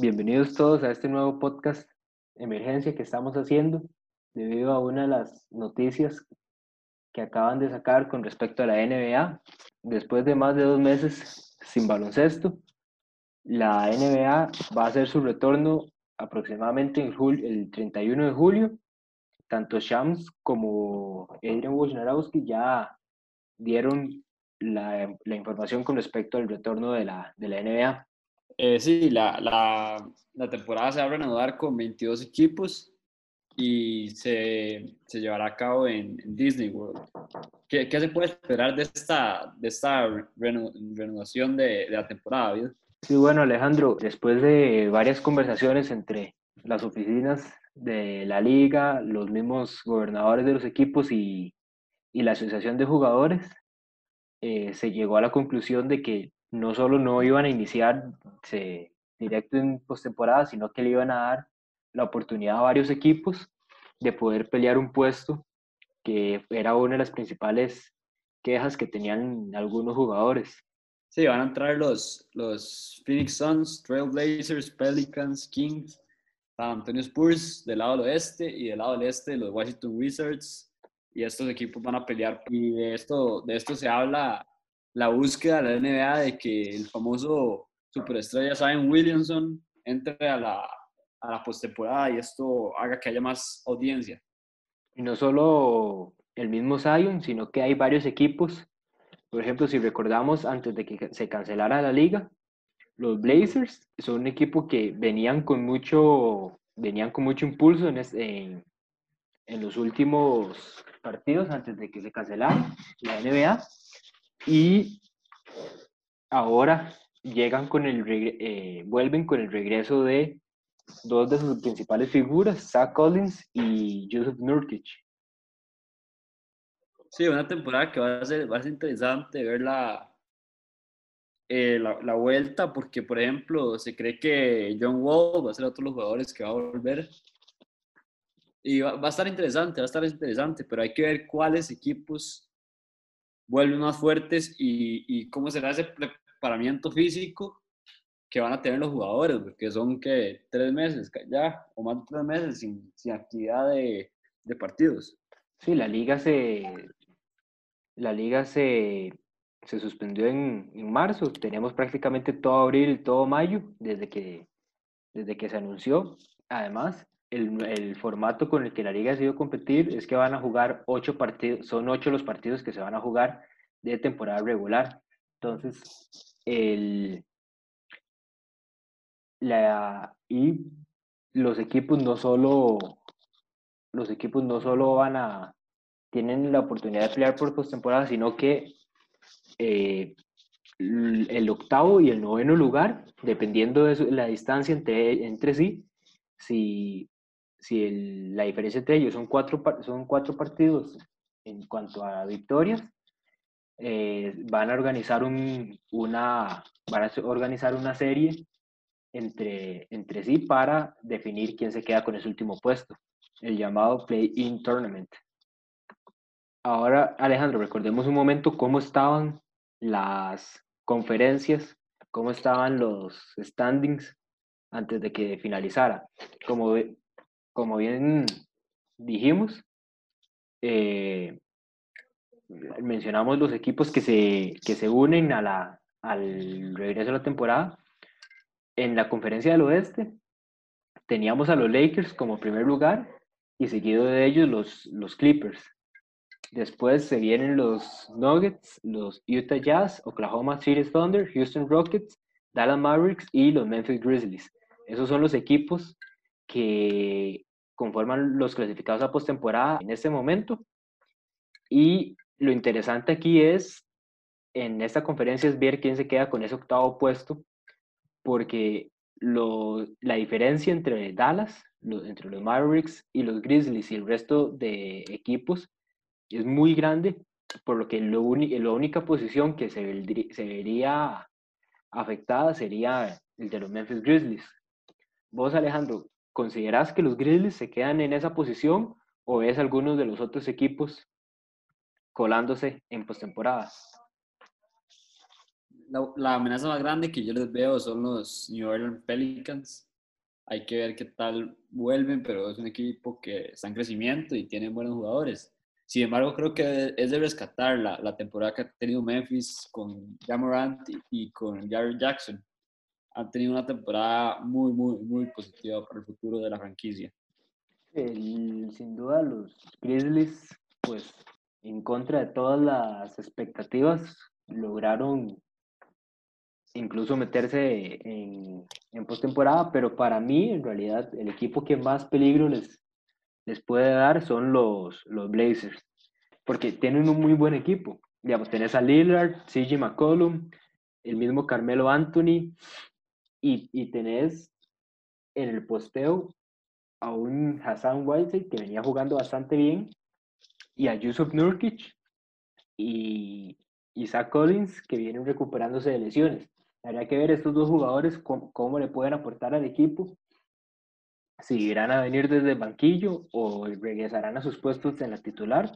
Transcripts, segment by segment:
Bienvenidos todos a este nuevo podcast emergencia que estamos haciendo debido a una de las noticias que acaban de sacar con respecto a la NBA. Después de más de dos meses sin baloncesto, la NBA va a hacer su retorno aproximadamente el 31 de julio. Tanto Shams como Adrian Wojnarowski ya dieron la, la, información con respecto al retorno de la, de la NBA. Eh, sí, la, la, la, temporada se va a reanudar con 22 equipos y se, se llevará a cabo en, en Disney World. ¿Qué, ¿Qué, se puede esperar de esta, de esta renovación de, de la temporada, David? Sí, bueno, Alejandro, después de varias conversaciones entre las oficinas de la liga, los mismos gobernadores de los equipos y, y la asociación de jugadores, eh, se llegó a la conclusión de que no solo no iban a iniciar directo en postemporada, sino que le iban a dar la oportunidad a varios equipos de poder pelear un puesto, que era una de las principales quejas que tenían algunos jugadores. Sí, van a entrar los, los Phoenix Suns, Trailblazers, Pelicans, Kings, San Antonio Spurs del lado del oeste y del lado del este los Washington Wizards. Y estos equipos van a pelear. Y de esto, de esto se habla la búsqueda de la NBA de que el famoso superestrella Zion Williamson entre a la, a la postemporada y esto haga que haya más audiencia. Y no solo el mismo Zion, sino que hay varios equipos por ejemplo, si recordamos antes de que se cancelara la liga, los Blazers son un equipo que venían con mucho, venían con mucho impulso en, en, en los últimos partidos antes de que se cancelara la NBA y ahora llegan con el eh, vuelven con el regreso de dos de sus principales figuras, Zach Collins y Joseph Nurkic. Sí, una temporada que va a ser, va a ser interesante ver la, eh, la, la, vuelta, porque por ejemplo se cree que John Wall va a ser otro de los jugadores que va a volver. Y va, va, a estar interesante, va a estar interesante, pero hay que ver cuáles equipos vuelven más fuertes y, y cómo será ese preparamiento físico que van a tener los jugadores, porque son que tres meses ya, o más de tres meses sin, sin actividad de, de partidos. Sí, la liga se, la liga se, se suspendió en, en, marzo, teníamos prácticamente todo abril, todo mayo, desde que, desde que se anunció. Además, el, el, formato con el que la liga ha sido competir es que van a jugar ocho partidos, son ocho los partidos que se van a jugar de temporada regular. Entonces, el, la, y los equipos no solo, los equipos no solo van a, tienen la oportunidad de pelear por postemporada, sino que eh, el octavo y el noveno lugar, dependiendo de la distancia entre, entre sí, si, si el, la diferencia entre ellos son cuatro, son cuatro partidos en cuanto a victorias, eh, van a organizar un, una van a organizar una serie entre, entre sí para definir quién se queda con ese último puesto, el llamado Play-in Tournament. Ahora, Alejandro, recordemos un momento cómo estaban las conferencias, cómo estaban los standings antes de que finalizara. Como, como bien dijimos, eh, mencionamos los equipos que se, que se unen a la, al regreso de la temporada. En la conferencia del oeste teníamos a los Lakers como primer lugar y seguido de ellos los, los Clippers. Después se vienen los Nuggets, los Utah Jazz, Oklahoma City Thunder, Houston Rockets, Dallas Mavericks y los Memphis Grizzlies. Esos son los equipos que conforman los clasificados a postemporada en este momento. Y lo interesante aquí es, en esta conferencia, es ver quién se queda con ese octavo puesto, porque lo, la diferencia entre Dallas, entre los Mavericks y los Grizzlies y el resto de equipos es muy grande, por lo que lo la única posición que se, se vería afectada sería el de los Memphis Grizzlies. Vos, Alejandro, ¿considerás que los Grizzlies se quedan en esa posición o ves algunos de los otros equipos colándose en postemporada? La, amenaza más grande que yo les veo son los New Orleans Pelicans. hay que ver qué tal vuelven, pero es un equipo que está en crecimiento y tiene buenos jugadores. Sin embargo, creo que es de rescatar la, la temporada que ha tenido Memphis con Jamorant y, y con Jared Jackson. Han tenido una temporada muy, muy, muy positiva para el futuro de la franquicia. El, sin duda, los Grizzlies, pues, en contra de todas las expectativas, lograron incluso meterse en, en postemporada, pero para mí, en realidad, el equipo que más peligro les, les puede dar son los, los Blazers, porque tienen un muy buen equipo. Digamos, tenés a Lillard, CJ McCollum, el mismo Carmelo Anthony, y, y tenés en el posteo a un Hassan Whiteside que venía jugando bastante bien, y a Yusuf Nurkic y Isaac Collins que vienen recuperándose de lesiones. Habría que ver estos dos jugadores cómo, cómo, le pueden aportar al equipo, si irán a venir desde el banquillo o regresarán a sus puestos en la titular.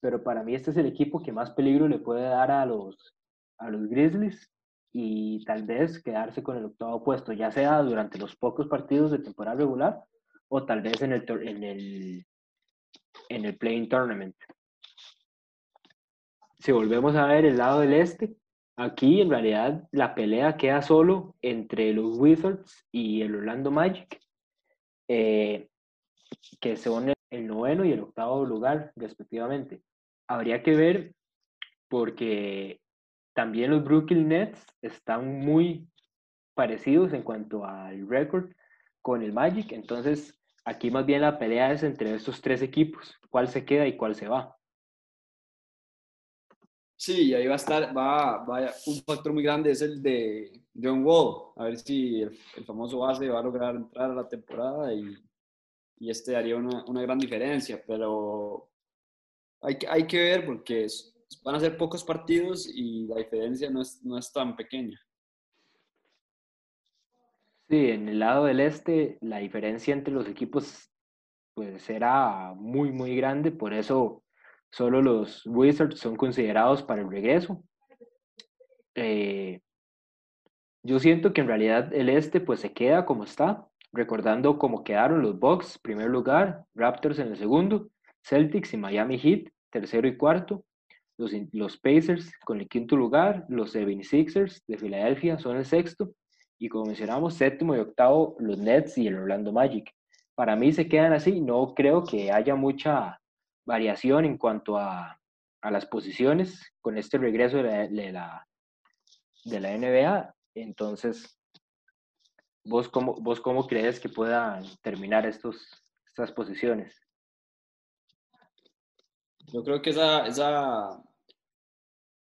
Pero para mí este es el equipo que más peligro le puede dar a los, a los Grizzlies y tal vez quedarse con el octavo puesto, ya sea durante los pocos partidos de temporada regular o tal vez en el, en el, en el Playing Tournament. Si volvemos a ver el lado del este, Aquí en realidad la pelea queda solo entre los Wizards y el Orlando Magic, eh, que son el noveno y el octavo lugar respectivamente. Habría que ver porque también los Brooklyn Nets están muy parecidos en cuanto al récord con el Magic, entonces aquí más bien la pelea es entre estos tres equipos, cuál se queda y cuál se va. Sí, ahí va a estar, va, va, un factor muy grande es el de John Wall, a ver si el, famoso base va a lograr entrar a la temporada y, y este haría una, una, gran diferencia, pero hay hay que ver porque es, van a ser pocos partidos y la diferencia no es, no es tan pequeña. Sí, en el lado del este la diferencia entre los equipos pues era muy, muy grande, por eso Solo los Wizards son considerados para el regreso. Eh, yo siento que en realidad el este pues se queda como está, recordando cómo quedaron los Bucks, primer lugar, Raptors en el segundo, Celtics y Miami Heat, tercero y cuarto, los, los Pacers con el quinto lugar, los 76ers de Filadelfia son el sexto, y como mencionamos, séptimo y octavo los Nets y el Orlando Magic. Para mí se quedan así, no creo que haya mucha variación en cuanto a, a las posiciones con este regreso de la, de la, de la NBA. Entonces, ¿vos cómo, ¿vos cómo crees que puedan terminar estos, estas posiciones? Yo creo que esa, esa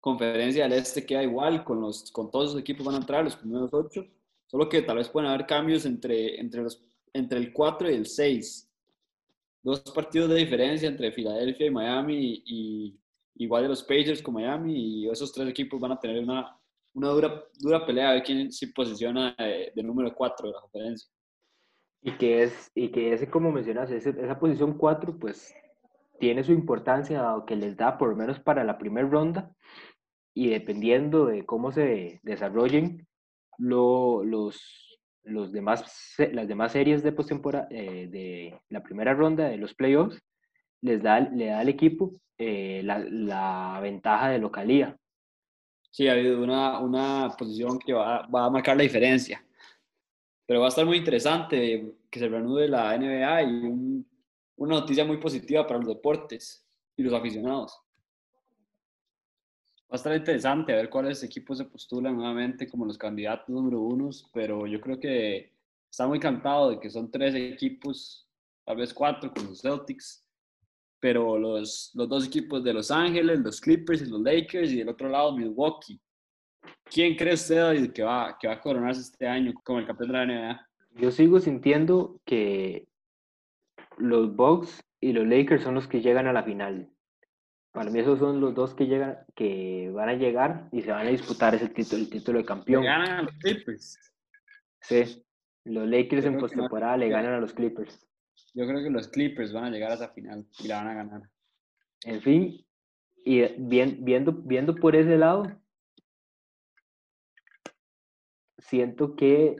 conferencia del este queda igual, con, los, con todos los equipos van a entrar, los primeros ocho, solo que tal vez pueden haber cambios entre, entre, los, entre el 4 y el 6 dos partidos de diferencia entre Filadelfia y Miami y, igual de los Pacers con Miami y esos tres equipos van a tener una, una dura, dura pelea a ver quién se posiciona de, de número 4 de la conferencia. Y que, es, y que ese, como mencionas, ese, esa posición 4, pues tiene su importancia, que les da por lo menos para la primera ronda, y dependiendo de cómo se desarrollen lo, los, los demás, las demás series de postemporada, eh, de la primera ronda de los playoffs, les da, le da al equipo eh, la, la, ventaja de localía. Sí, ha habido una, una posición que va, va, a marcar la diferencia. Pero va a estar muy interesante que se reanude la NBA y un, una noticia muy positiva para los deportes y los aficionados. Va a estar interesante a ver cuáles equipos se postulan nuevamente como los candidatos número uno, pero yo creo que está muy cantado de que son tres equipos, tal vez cuatro con los Celtics, pero los, los dos equipos de Los Ángeles, los Clippers y los Lakers, y del otro lado Milwaukee. ¿Quién cree usted que va, que va a coronarse este año como el campeón de la NBA? Yo sigo sintiendo que los Bucks y los Lakers son los que llegan a la final. Para mí esos son los dos que llegan, que van a llegar y se van a disputar ese título, el título de campeón. Le ganan a los Clippers. Sí, los Lakers en postemporada le ganan a los Clippers. Yo creo que los Clippers van a llegar a esa final y la van a ganar. En fin, y bien, viendo, viendo por ese lado, siento que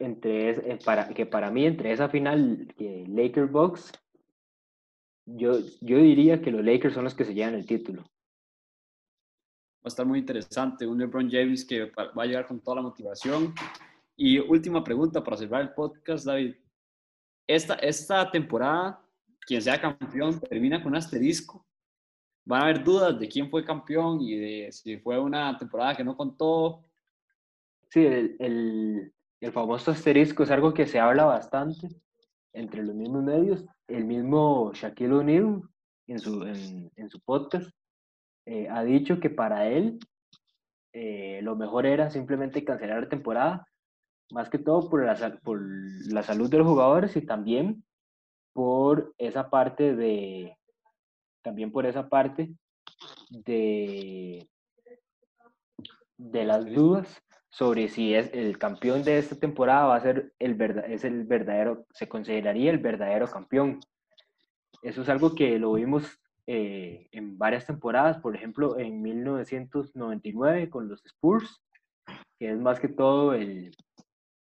entre es- eh, para, que para mí, entre esa final que Lakers Bucks, yo, yo diría que los Lakers son los que se llevan el título. Va a estar muy interesante. Un LeBron James que va a llegar con toda la motivación. Y última pregunta para cerrar el podcast, David. Esta, esta temporada, quien sea campeón, termina con un asterisco. Van a haber dudas de quién fue campeón y de si fue una temporada que no contó. Sí, el, el, el famoso asterisco es algo que se habla bastante entre los mismos medios. El mismo Shaquille O'Neal en su, en, en su podcast eh, ha dicho que para él eh, lo mejor era simplemente cancelar la temporada, más que todo por la, por la salud de los jugadores y también por esa parte de también por esa parte de de las dudas sobre si es el campeón de esta temporada va a ser el es el verdadero se consideraría el verdadero campeón. Eso es algo que lo vimos eh, en varias temporadas por ejemplo en 1999 con los Spurs que es más que todo el,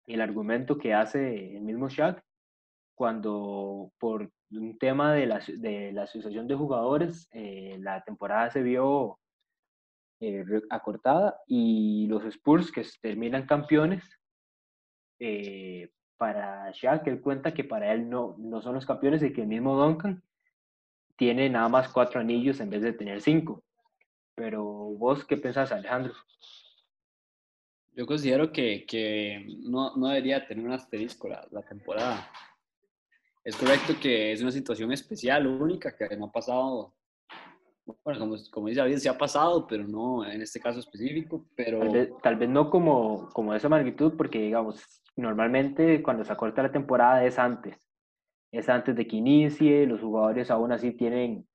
el argumento que hace el mismo Shaq cuando por un tema de la, de la asociación de jugadores eh, la temporada se vio eh, acortada y los Spurs que terminan campeones, eh, para Shaq, él cuenta que para él no, no son los campeones y que el mismo Duncan tiene nada más cuatro anillos en vez de tener cinco. Pero vos, ¿qué pensás, Alejandro? Yo considero que, que no, no debería tener un asterisco la, la temporada. Es correcto que es una situación especial, única, que no ha pasado, bueno, como, como dice sí ha pasado, pero no en este caso específico, pero Tal vez, no como, como esa magnitud, porque digamos, normalmente cuando se acorta la temporada es antes, es antes de que inicie, los jugadores aún así tienen,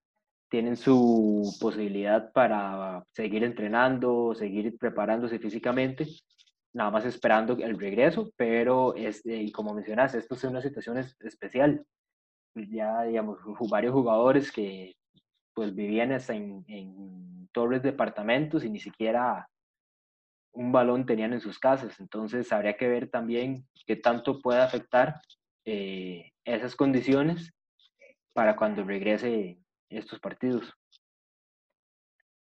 tienen su posibilidad para seguir entrenando, seguir preparándose físicamente, nada más esperando el regreso, pero es, y como mencionas, esto es una situación es- especial. Ya, digamos, varios jugadores que pues vivían en, en torres de departamentos y ni siquiera un balón tenían en sus casas. Entonces habría que ver también qué tanto puede afectar eh, esas condiciones para cuando regrese estos partidos.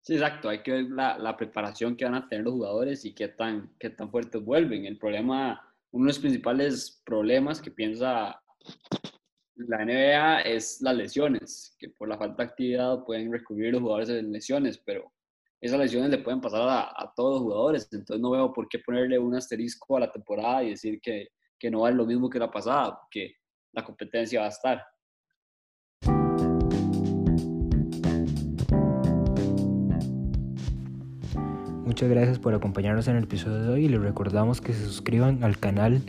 sí, exacto, hay que ver la, la preparación que van a tener los jugadores y qué tan, qué tan fuertes vuelven. El problema, uno de los principales problemas que piensa la NBA es las lesiones, que por la falta de actividad pueden recurrir los jugadores a lesiones, pero esas lesiones le pueden pasar a, a todos los jugadores, entonces no veo por qué ponerle un asterisco a la temporada y decir que, que no vale lo mismo que la pasada, porque la competencia va a estar. Muchas gracias por acompañarnos en el episodio de hoy y les recordamos que se suscriban al canal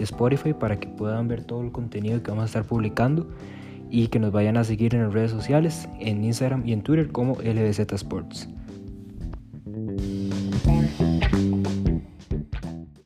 de Spotify para que puedan ver todo el contenido que vamos a estar publicando y que nos vayan a seguir en las redes sociales, en Instagram y en Twitter como LBZ Sports.